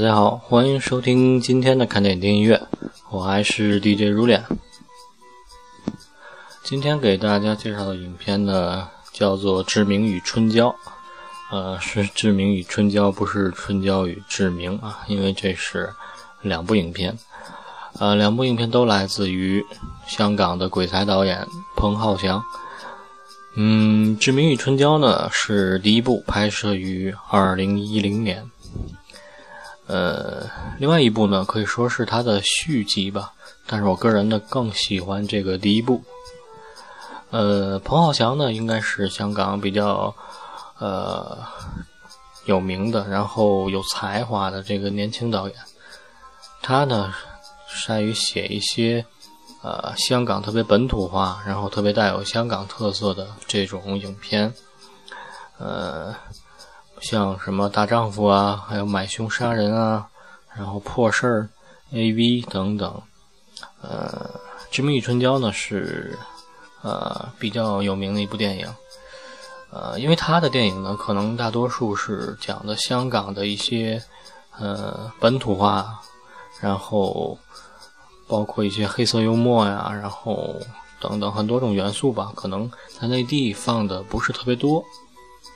大家好，欢迎收听今天的看电影听音乐，我还是 DJ 如脸。今天给大家介绍的影片呢，叫做《志明与春娇》，呃，是《志明与春娇》，不是《春娇与志明》啊，因为这是两部影片，呃，两部影片都来自于香港的鬼才导演彭浩翔。嗯，《志明与春娇》呢是第一部，拍摄于二零一零年。呃，另外一部呢，可以说是它的续集吧。但是我个人呢，更喜欢这个第一部。呃，彭浩翔呢，应该是香港比较呃有名的，然后有才华的这个年轻导演。他呢，善于写一些呃香港特别本土化，然后特别带有香港特色的这种影片。呃。像什么大丈夫啊，还有买凶杀人啊，然后破事儿、A.V. 等等。呃，《志明与春娇》呢是呃比较有名的一部电影。呃，因为他的电影呢，可能大多数是讲的香港的一些呃本土化，然后包括一些黑色幽默呀，然后等等很多种元素吧，可能在内地放的不是特别多。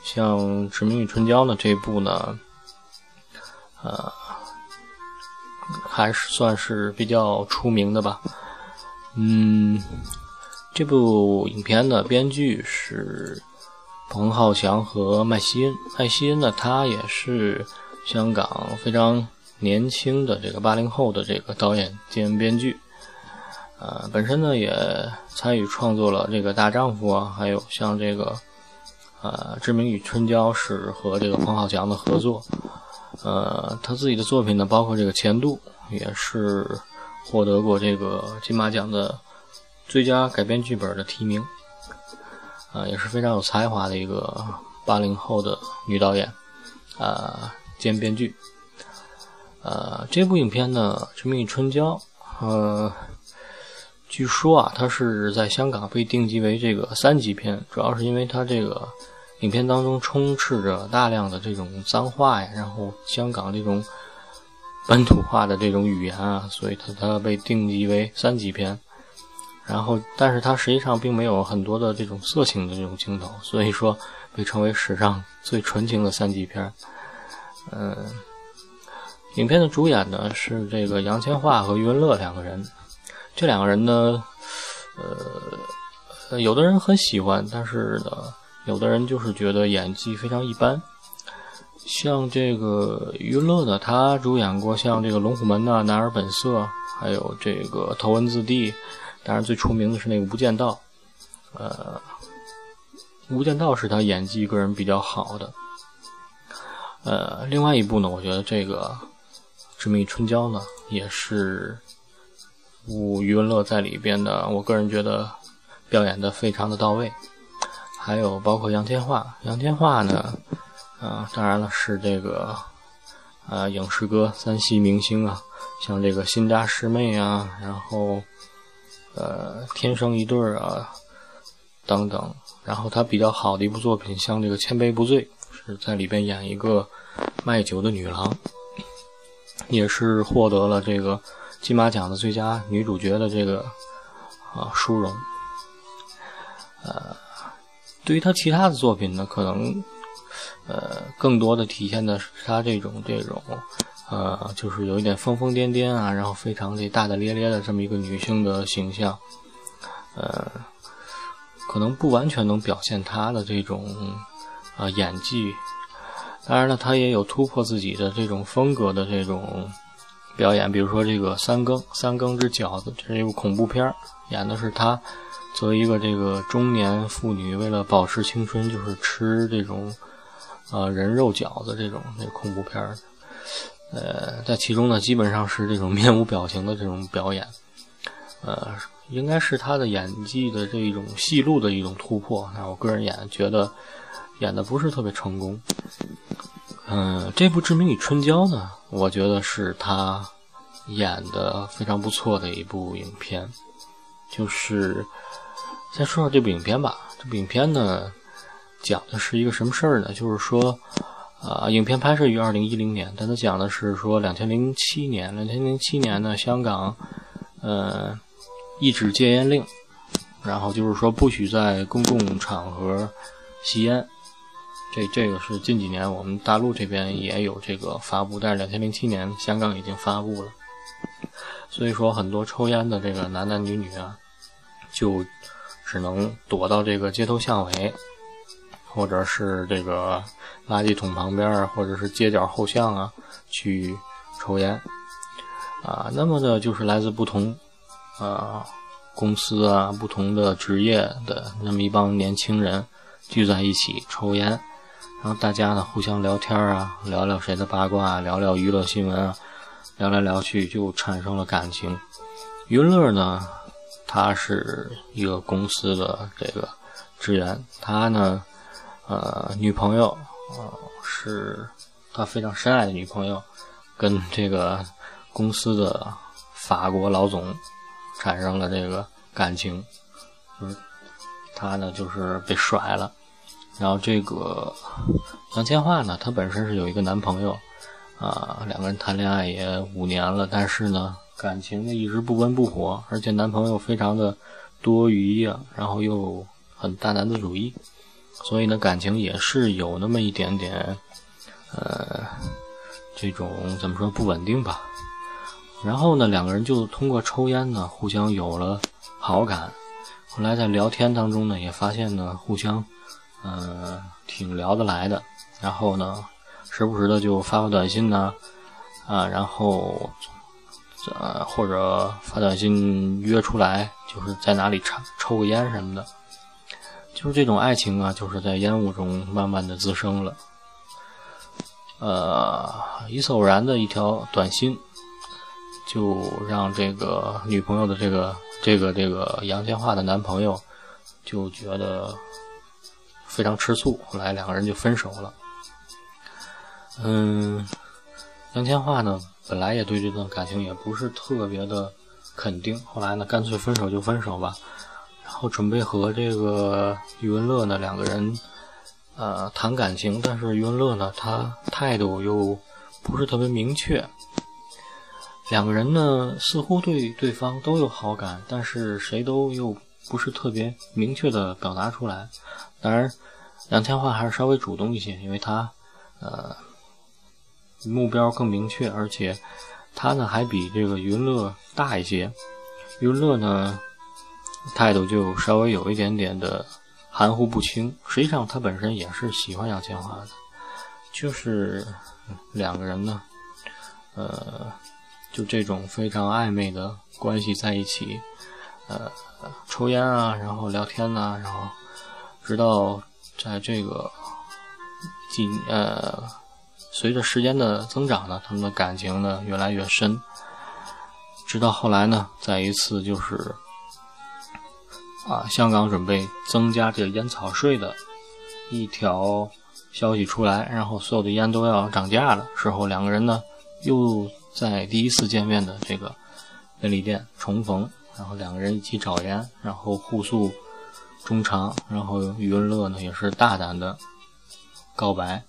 像《志明与春娇》呢，这部呢，呃，还是算是比较出名的吧。嗯，这部影片的编剧是彭浩翔和麦西恩。麦西恩呢，他也是香港非常年轻的这个八零后的这个导演兼编剧。呃，本身呢也参与创作了这个《大丈夫》啊，还有像这个。呃，《志明与春娇》是和这个彭浩翔的合作。呃，他自己的作品呢，包括这个《前度》，也是获得过这个金马奖的最佳改编剧本的提名。啊，也是非常有才华的一个八零后的女导演，啊，兼编剧。呃，这部影片呢，《志明与春娇》，呃，据说啊，它是在香港被定级为这个三级片，主要是因为它这个。影片当中充斥着大量的这种脏话呀，然后香港这种本土化的这种语言啊，所以它它被定级为三级片。然后，但是它实际上并没有很多的这种色情的这种镜头，所以说被称为史上最纯情的三级片。嗯，影片的主演呢是这个杨千嬅和余文乐两个人，这两个人呢，呃，有的人很喜欢，但是呢。有的人就是觉得演技非常一般，像这个余文乐呢，他主演过像这个《龙虎门》呐，《男儿本色》，还有这个《头文字 D》，当然最出名的是那个《无间道》。呃，《无间道》是他演技个人比较好的。呃，另外一部呢，我觉得这个《致命春娇》呢，也是无余文乐在里边的，我个人觉得表演的非常的到位。还有包括杨千嬅，杨千嬅呢，啊，当然了，是这个，呃，影视歌三栖明星啊，像这个《新扎师妹》啊，然后，呃，《天生一对》啊，等等。然后他比较好的一部作品，像这个《千杯不醉》，是在里边演一个卖酒的女郎，也是获得了这个金马奖的最佳女主角的这个啊殊荣，呃。对于他其他的作品呢，可能，呃，更多的体现的是他这种这种，呃，就是有一点疯疯癫癫啊，然后非常的大大咧咧的这么一个女性的形象，呃，可能不完全能表现她的这种啊演技。当然了，他也有突破自己的这种风格的这种表演，比如说这个《三更三更之饺子》，这是一部恐怖片演的是他。作为一个这个中年妇女，为了保持青春，就是吃这种，呃，人肉饺子这种那恐怖片儿，呃，在其中呢，基本上是这种面无表情的这种表演，呃，应该是他的演技的这一种戏路的一种突破。那我个人演觉得演的不是特别成功。嗯，这部《志明与春娇》呢，我觉得是他演的非常不错的一部影片，就是。先说说这部影片吧。这部影片呢，讲的是一个什么事儿呢？就是说，啊，影片拍摄于二零一零年，但它讲的是说两千零七年，两千零七年呢，香港，呃，一纸戒烟令，然后就是说不许在公共场合吸烟。这这个是近几年我们大陆这边也有这个发布，但是两千零七年香港已经发布了，所以说很多抽烟的这个男男女女啊，就只能躲到这个街头巷尾。或者是这个垃圾桶旁边或者是街角后巷啊，去抽烟啊。那么呢，就是来自不同啊公司啊、不同的职业的那么一帮年轻人聚在一起抽烟，然后大家呢互相聊天啊，聊聊谁的八卦，聊聊娱乐新闻啊，聊来聊去就产生了感情。娱乐呢，他是一个公司的这个职员，他呢。呃，女朋友，呃，是他非常深爱的女朋友，跟这个公司的法国老总产生了这个感情，就是他呢，就是被甩了。然后这个杨千嬅呢，她本身是有一个男朋友，啊，两个人谈恋爱也五年了，但是呢，感情呢一直不温不火，而且男朋友非常的多疑呀，然后又很大男子主义。所以呢，感情也是有那么一点点，呃，这种怎么说不稳定吧。然后呢，两个人就通过抽烟呢，互相有了好感。后来在聊天当中呢，也发现呢，互相，呃，挺聊得来的。然后呢，时不时的就发发短信呢，啊，然后，呃，或者发短信约出来，就是在哪里抽抽个烟什么的。就是这种爱情啊，就是在烟雾中慢慢的滋生了。呃，一次偶然的一条短信，就让这个女朋友的这个这个这个杨千嬅的男朋友就觉得非常吃醋，后来两个人就分手了。嗯，杨千嬅呢，本来也对这段感情也不是特别的肯定，后来呢，干脆分手就分手吧。然后准备和这个余文乐呢两个人，呃谈感情，但是余文乐呢他态度又不是特别明确。两个人呢似乎对对方都有好感，但是谁都又不是特别明确的表达出来。当然，杨千嬅还是稍微主动一些，因为他呃目标更明确，而且他呢还比这个云乐大一些。云乐呢。态度就稍微有一点点的含糊不清。实际上，他本身也是喜欢杨千嬅的，就是两个人呢，呃，就这种非常暧昧的关系在一起，呃，抽烟啊，然后聊天呐，然后直到在这个几呃，随着时间的增长呢，他们的感情呢越来越深，直到后来呢，在一次就是。啊，香港准备增加这个烟草税的一条消息出来，然后所有的烟都要涨价了。事后两个人呢又在第一次见面的这个便利店重逢，然后两个人一起找烟，然后互诉衷肠，然后余文乐呢也是大胆的告白，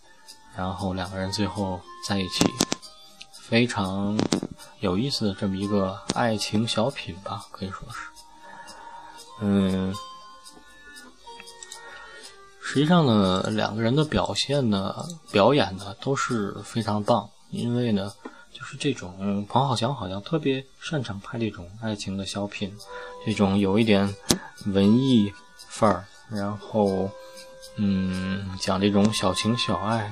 然后两个人最后在一起，非常有意思的这么一个爱情小品吧，可以说是。嗯，实际上呢，两个人的表现呢，表演呢都是非常棒。因为呢，就是这种彭浩翔好像特别擅长拍这种爱情的小品，这种有一点文艺范儿，然后嗯，讲这种小情小爱，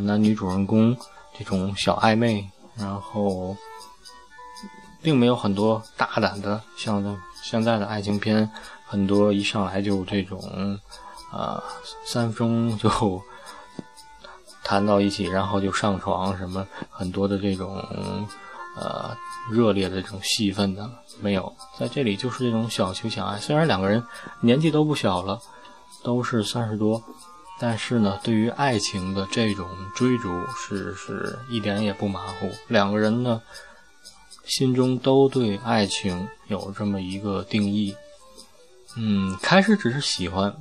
男女主人公这种小暧昧，然后并没有很多大胆的像。现在的爱情片很多一上来就这种，啊，三分钟就谈到一起，然后就上床，什么很多的这种，呃，热烈的这种戏份的没有，在这里就是这种小情小爱。虽然两个人年纪都不小了，都是三十多，但是呢，对于爱情的这种追逐是是一点也不马虎。两个人呢。心中都对爱情有这么一个定义，嗯，开始只是喜欢，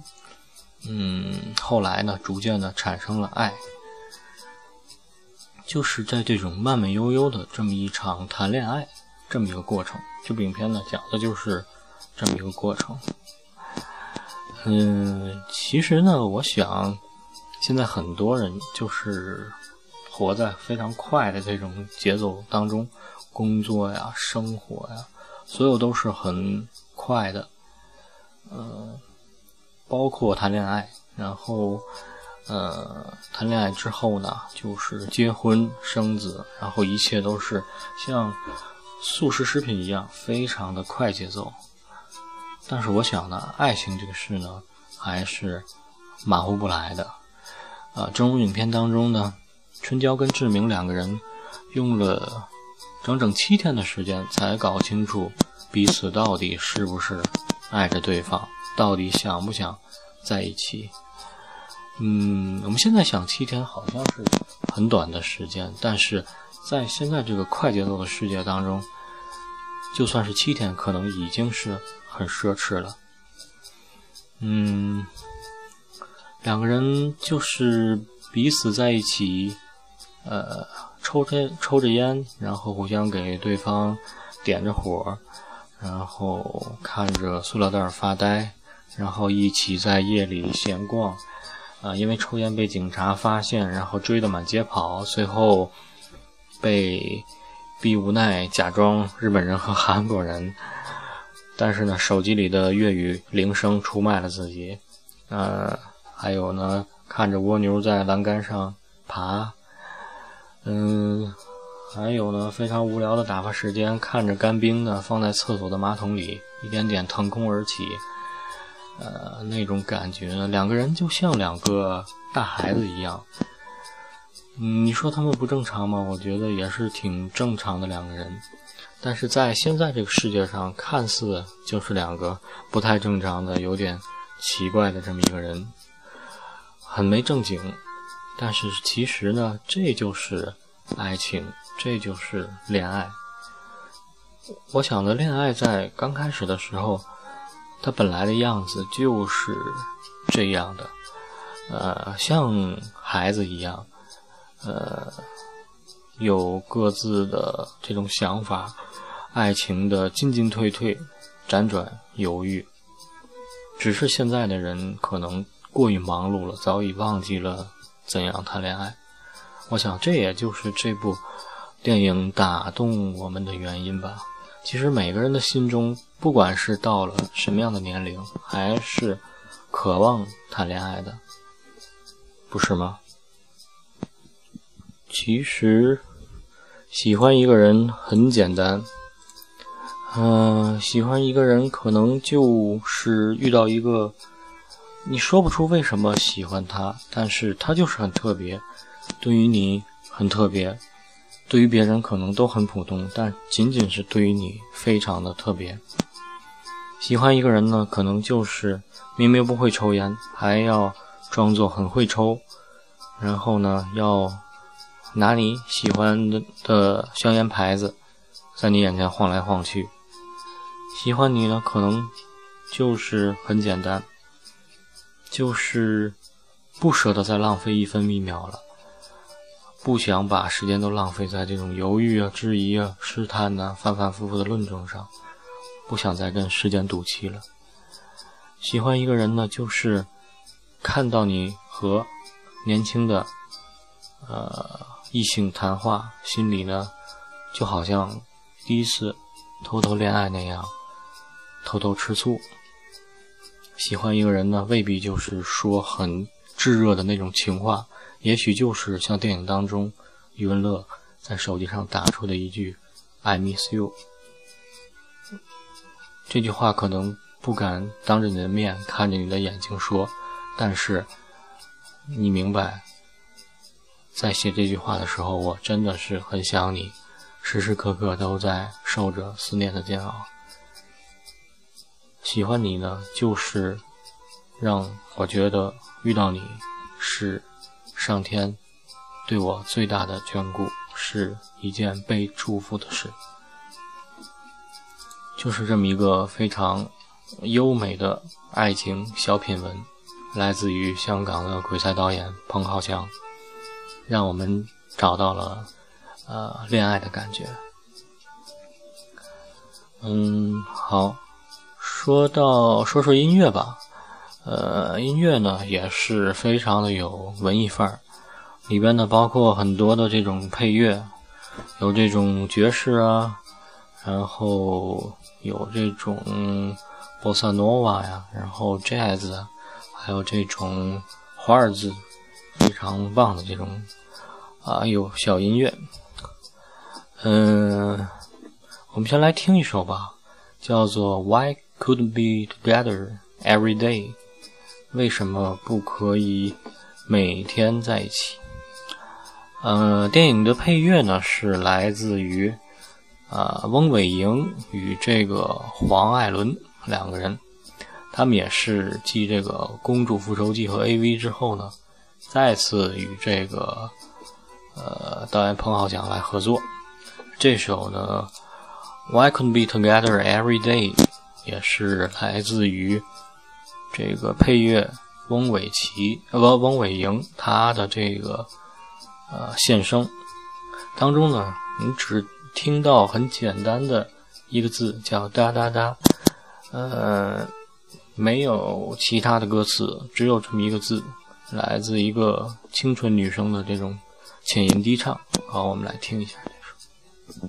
嗯，后来呢，逐渐的产生了爱，就是在这种慢慢悠悠的这么一场谈恋爱这么一个过程。这部影片呢，讲的就是这么一个过程。嗯，其实呢，我想现在很多人就是活在非常快的这种节奏当中，工作呀、生活呀，所有都是很快的。呃，包括谈恋爱，然后呃，谈恋爱之后呢，就是结婚生子，然后一切都是像速食食品一样，非常的快节奏。但是我想呢，爱情这个事呢，还是马虎不来的。啊，正如影片当中呢，春娇跟志明两个人用了整整七天的时间，才搞清楚彼此到底是不是爱着对方，到底想不想在一起。嗯，我们现在想七天好像是很短的时间，但是在现在这个快节奏的世界当中，就算是七天，可能已经是。很奢侈了，嗯，两个人就是彼此在一起，呃，抽着抽着烟，然后互相给对方点着火，然后看着塑料袋发呆，然后一起在夜里闲逛，啊，因为抽烟被警察发现，然后追得满街跑，最后被逼无奈假装日本人和韩国人。但是呢，手机里的粤语铃声出卖了自己。呃，还有呢，看着蜗牛在栏杆上爬。嗯，还有呢，非常无聊的打发时间，看着干冰呢放在厕所的马桶里，一点点腾空而起。呃，那种感觉，两个人就像两个大孩子一样。嗯，你说他们不正常吗？我觉得也是挺正常的两个人。但是在现在这个世界上，看似就是两个不太正常的、有点奇怪的这么一个人，很没正经。但是其实呢，这就是爱情，这就是恋爱。我想的恋爱在刚开始的时候，它本来的样子就是这样的，呃，像孩子一样，呃。有各自的这种想法，爱情的进进退退，辗转犹豫。只是现在的人可能过于忙碌了，早已忘记了怎样谈恋爱。我想这也就是这部电影打动我们的原因吧。其实每个人的心中，不管是到了什么样的年龄，还是渴望谈恋爱的，不是吗？其实，喜欢一个人很简单。嗯，喜欢一个人可能就是遇到一个，你说不出为什么喜欢他，但是他就是很特别，对于你很特别，对于别人可能都很普通，但仅仅是对于你非常的特别。喜欢一个人呢，可能就是明明不会抽烟，还要装作很会抽，然后呢要。拿你喜欢的的香烟牌子，在你眼前晃来晃去。喜欢你呢，可能就是很简单，就是不舍得再浪费一分一秒了，不想把时间都浪费在这种犹豫啊、质疑啊、试探呐、反反复复的论证上，不想再跟时间赌气了。喜欢一个人呢，就是看到你和年轻的，呃。异性谈话，心里呢，就好像第一次偷偷恋爱那样，偷偷吃醋。喜欢一个人呢，未必就是说很炙热的那种情话，也许就是像电影当中余文乐在手机上打出的一句 “I miss you”。这句话可能不敢当着你的面看着你的眼睛说，但是你明白。在写这句话的时候，我真的是很想你，时时刻刻都在受着思念的煎熬。喜欢你呢，就是让我觉得遇到你是上天对我最大的眷顾，是一件被祝福的事。就是这么一个非常优美的爱情小品文，来自于香港的鬼才导演彭浩翔。让我们找到了呃恋爱的感觉。嗯，好，说到说说音乐吧，呃，音乐呢也是非常的有文艺范儿，里边呢包括很多的这种配乐，有这种爵士啊，然后有这种波萨诺瓦呀，然后 jazz，还有这种华尔兹，非常棒的这种啊有小音乐，嗯。我们先来听一首吧，叫做《Why Couldn't Be Together Every Day》，为什么不可以每天在一起？呃，电影的配乐呢是来自于啊翁伟莹与这个黄艾伦两个人，他们也是继这个《公主复仇记》和 AV 之后呢，再次与这个呃导演彭浩翔来合作。这首呢。Why couldn't be together every day？也是来自于这个配乐翁伟奇呃不翁伟莹他的这个呃献声当中呢，你只听到很简单的一个字叫哒哒哒，呃没有其他的歌词，只有这么一个字，来自一个清纯女生的这种浅吟低唱。好，我们来听一下这首。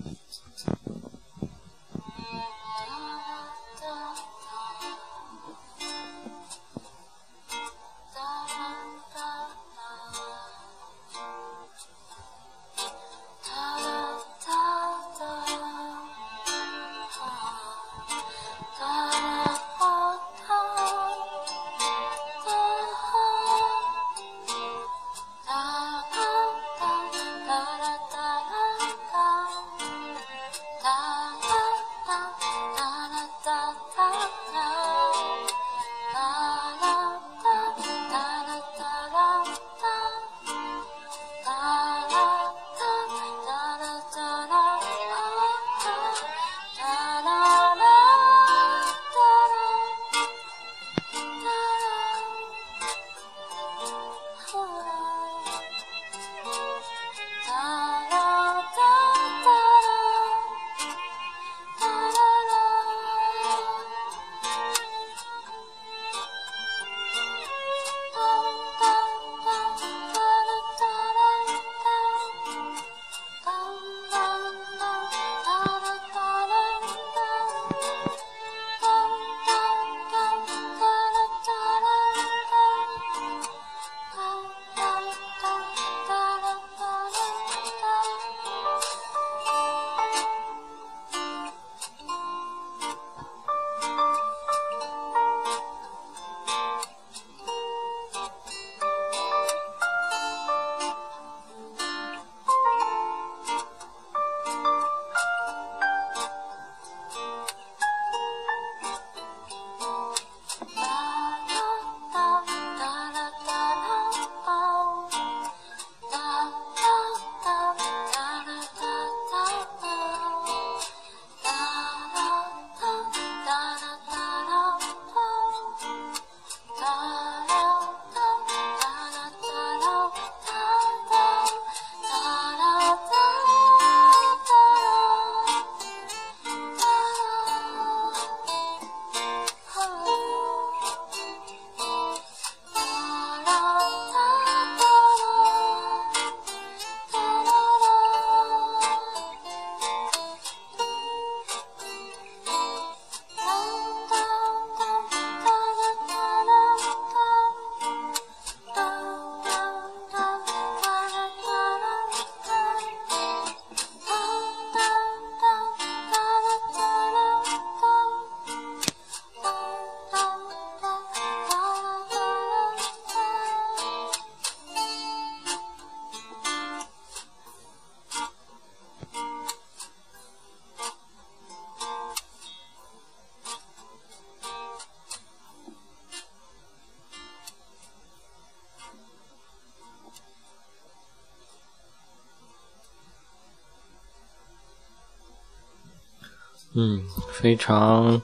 嗯，非常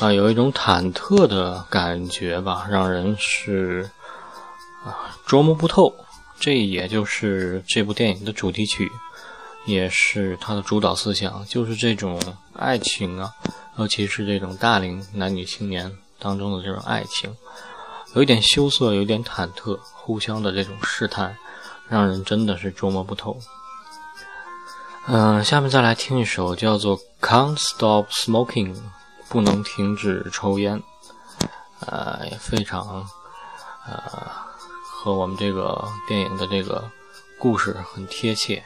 啊，有一种忐忑的感觉吧，让人是啊捉摸不透这也就是这部电影的主题曲，也是它的主导思想，就是这种爱情啊，尤其是这种大龄男女青年当中的这种爱情，有一点羞涩，有点忐忑，互相的这种试探，让人真的是捉摸不透。嗯，下面再来听一首叫做《Can't Stop Smoking》，不能停止抽烟，呃，非常，呃。和我们这个电影的这个故事很贴切，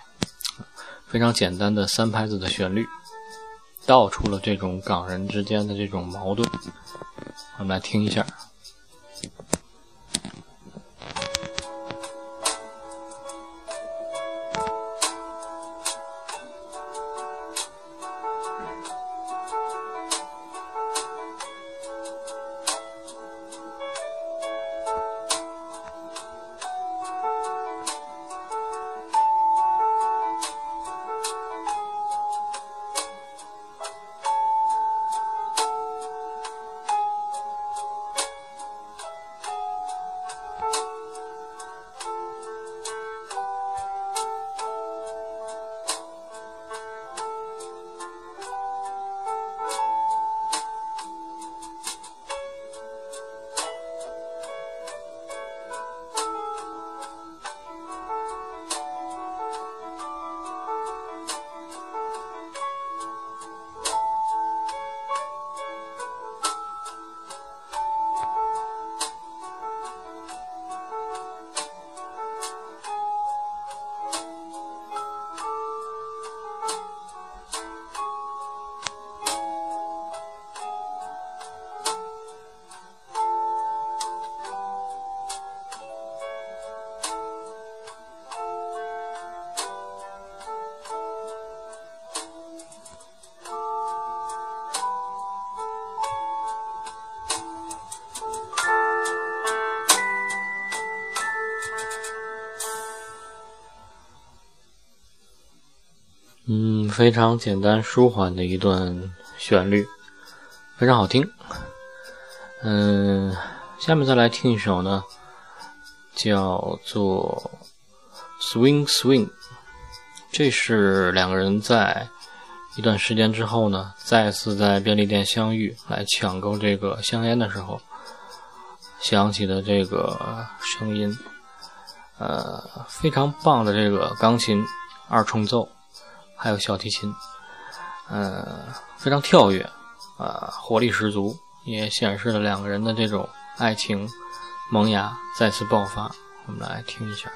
非常简单的三拍子的旋律，道出了这种港人之间的这种矛盾。我们来听一下。非常简单舒缓的一段旋律，非常好听。嗯，下面再来听一首呢，叫做《Swing Swing》。这是两个人在一段时间之后呢，再次在便利店相遇，来抢购这个香烟的时候响起的这个声音。呃，非常棒的这个钢琴二重奏。还有小提琴，嗯，非常跳跃，啊，活力十足，也显示了两个人的这种爱情萌芽再次爆发。我们来听一下。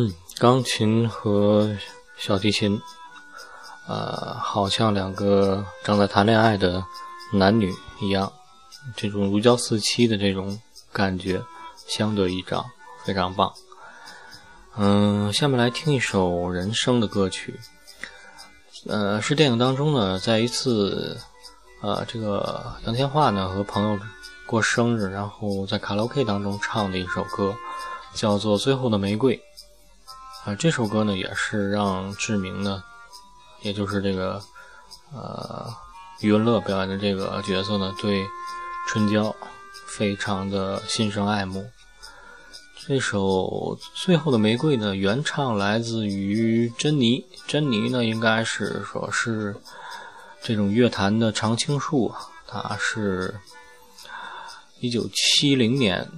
嗯，钢琴和小提琴，呃，好像两个正在谈恋爱的男女一样，这种如胶似漆的这种感觉，相得益彰，非常棒。嗯，下面来听一首人声的歌曲，呃，是电影当中呢，在一次，呃，这个杨千嬅呢和朋友过生日，然后在卡拉 OK 当中唱的一首歌，叫做《最后的玫瑰》。啊，这首歌呢也是让志明呢，也就是这个呃余文乐表演的这个角色呢，对春娇非常的心生爱慕。这首《最后的玫瑰》呢，原唱来自于珍妮，珍妮呢应该是说是这种乐坛的常青树啊，她是一九七零年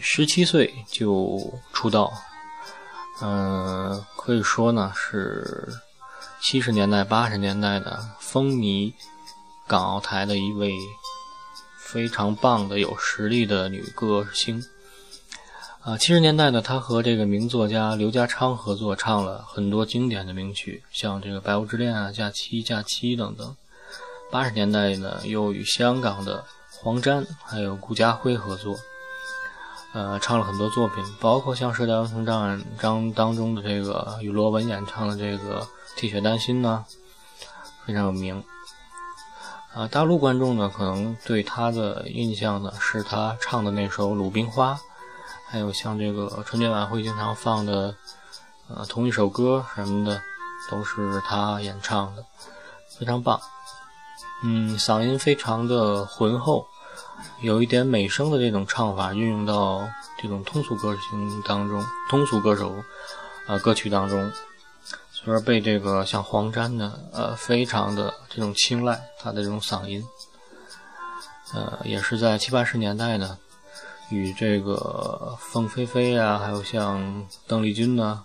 十七岁就出道。嗯，可以说呢是七十年代、八十年代的风靡港澳台的一位非常棒的、有实力的女歌星。啊，七十年代呢，她和这个名作家刘家昌合作，唱了很多经典的名曲，像这个《白雾之恋》啊、《假期》、《假期》等等。八十年代呢，又与香港的黄沾还有顾嘉辉合作。呃，唱了很多作品，包括像《射雕英雄传》章当中的这个与罗文演唱的这个《铁血丹心》呢，非常有名。啊，大陆观众呢，可能对他的印象呢，是他唱的那首《鲁冰花》，还有像这个春节晚会经常放的，呃，同一首歌什么的，都是他演唱的，非常棒。嗯，嗓音非常的浑厚。有一点美声的这种唱法运用到这种通俗歌星当中，通俗歌手啊歌曲当中，所以说被这个像黄沾呢呃非常的这种青睐，他的这种嗓音，呃也是在七八十年代呢，与这个凤飞飞啊，还有像邓丽君呢，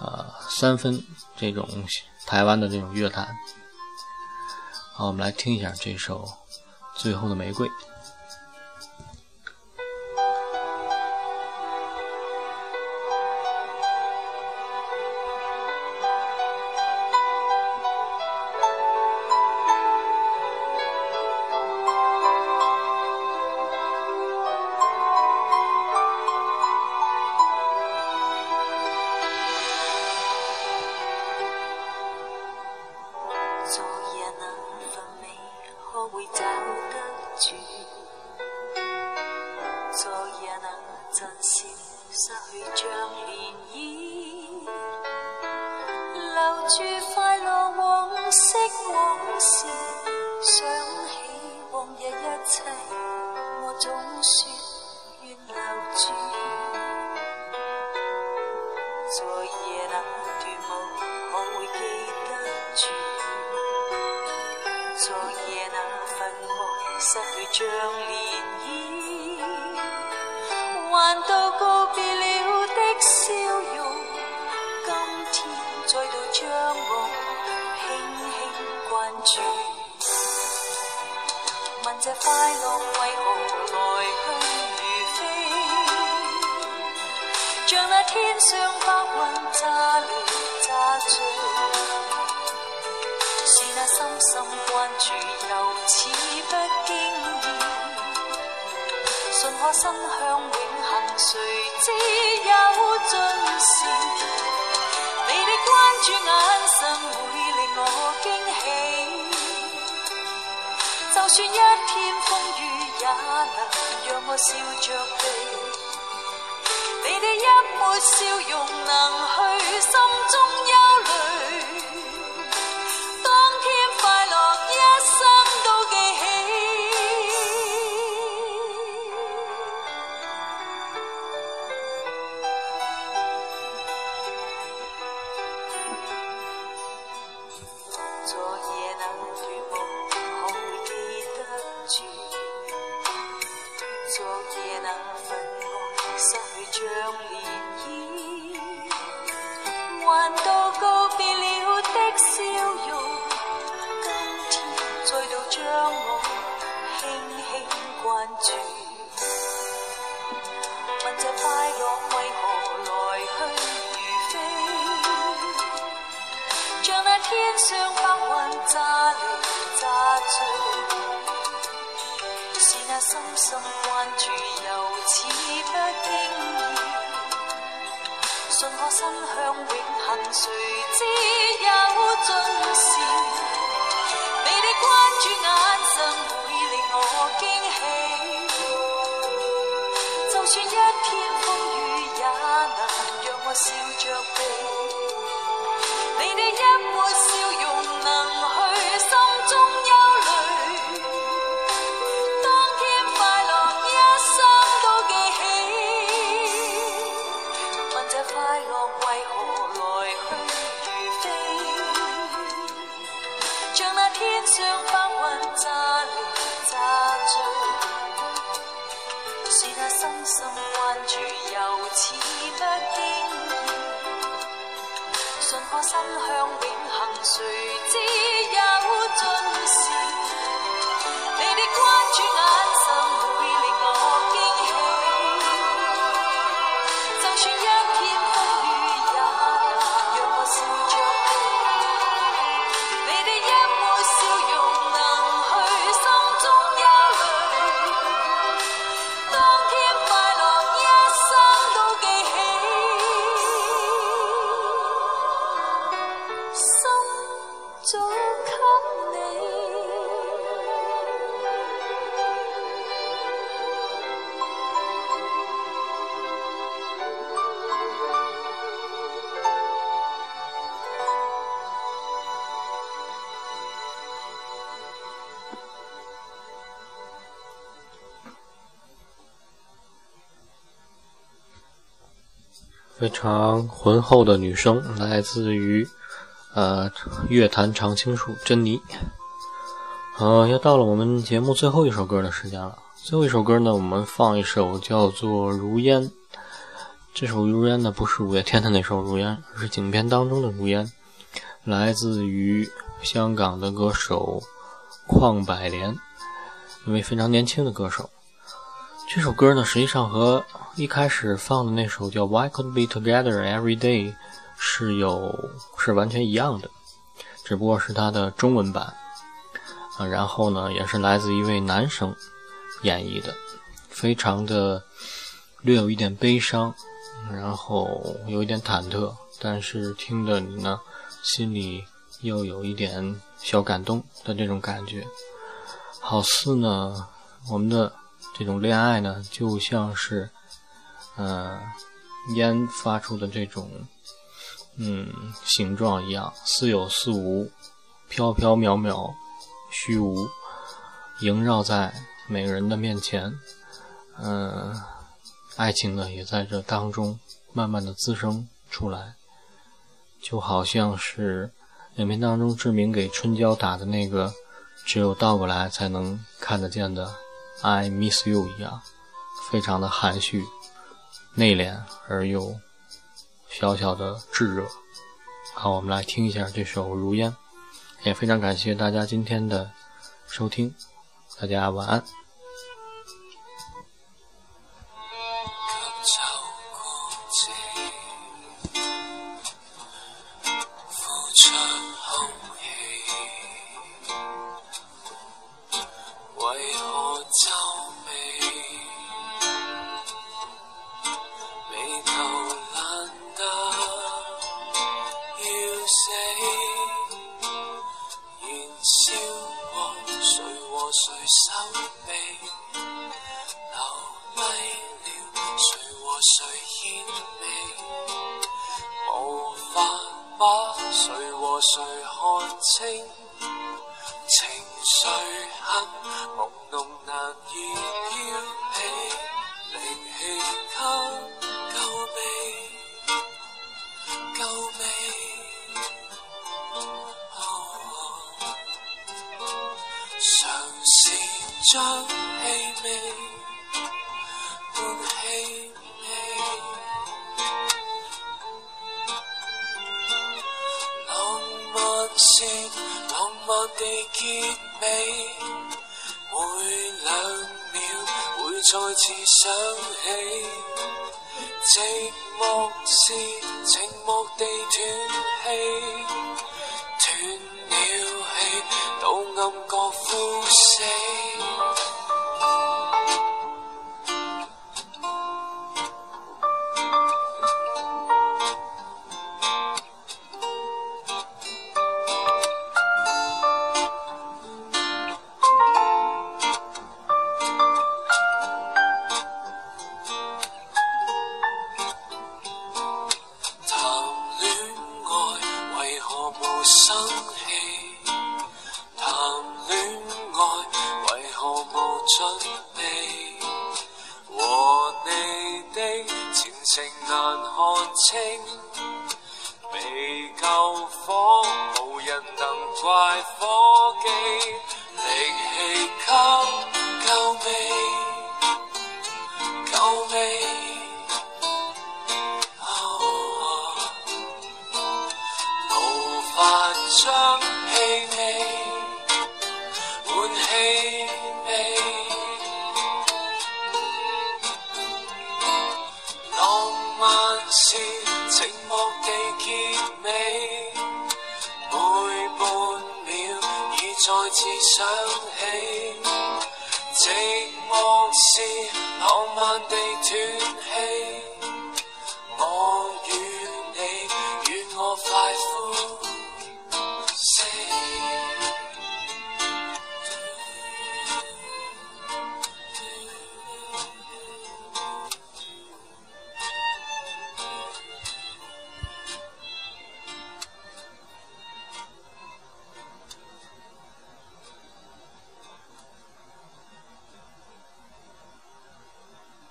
啊三分这种台湾的这种乐坛。好，我们来听一下这首《最后的玫瑰》。问这快乐为何来去如飞？像那天上白云乍来乍去，是那深深关注，又似不经意。信可心向永恒，谁知有尽时？你的关注眼神会令我惊喜。就算一片风雨也能让我笑着避。你的一抹笑容能去心中忧昨夜那份爱失去像涟漪还到告别了的笑容今天再度将我轻轻关注。问这快乐为何来去如飞像那天上白云乍离深深关注，又似不经意。信我心向永恒，谁知有尽时。你的关注眼神会令我惊喜，就算一片风雨也能让我笑着避。似不经意。信我心向永恒，谁知非常浑厚的女声，来自于呃乐坛常青树珍妮。呃，又到了我们节目最后一首歌的时间了。最后一首歌呢，我们放一首叫做《如烟》。这首《如烟》呢，不是五月天的那首《如烟》，而是影片当中的《如烟》，来自于香港的歌手邝百莲，一位非常年轻的歌手。这首歌呢，实际上和一开始放的那首叫《Why Could Be Together Every Day》是有是完全一样的，只不过是它的中文版啊。然后呢，也是来自一位男生演绎的，非常的略有一点悲伤，然后有一点忐忑，但是听的你呢，心里又有一点小感动的这种感觉，好似呢，我们的。这种恋爱呢，就像是，嗯，烟发出的这种，嗯，形状一样，似有似无，飘飘渺渺，虚无，萦绕在每个人的面前。嗯，爱情呢，也在这当中慢慢的滋生出来，就好像是影片当中志明给春娇打的那个，只有倒过来才能看得见的。I miss you 一样，非常的含蓄、内敛而又小小的炙热。好，我们来听一下这首《如烟》，也非常感谢大家今天的收听，大家晚安。将气味换气味。是浪漫地结尾，每两秒会再次想起。寂寞是寂寞地断气，難看清，未夠火，无人能怪火机，力氣給夠未？够未？無法將再次想起，寂寞是浪漫地断气。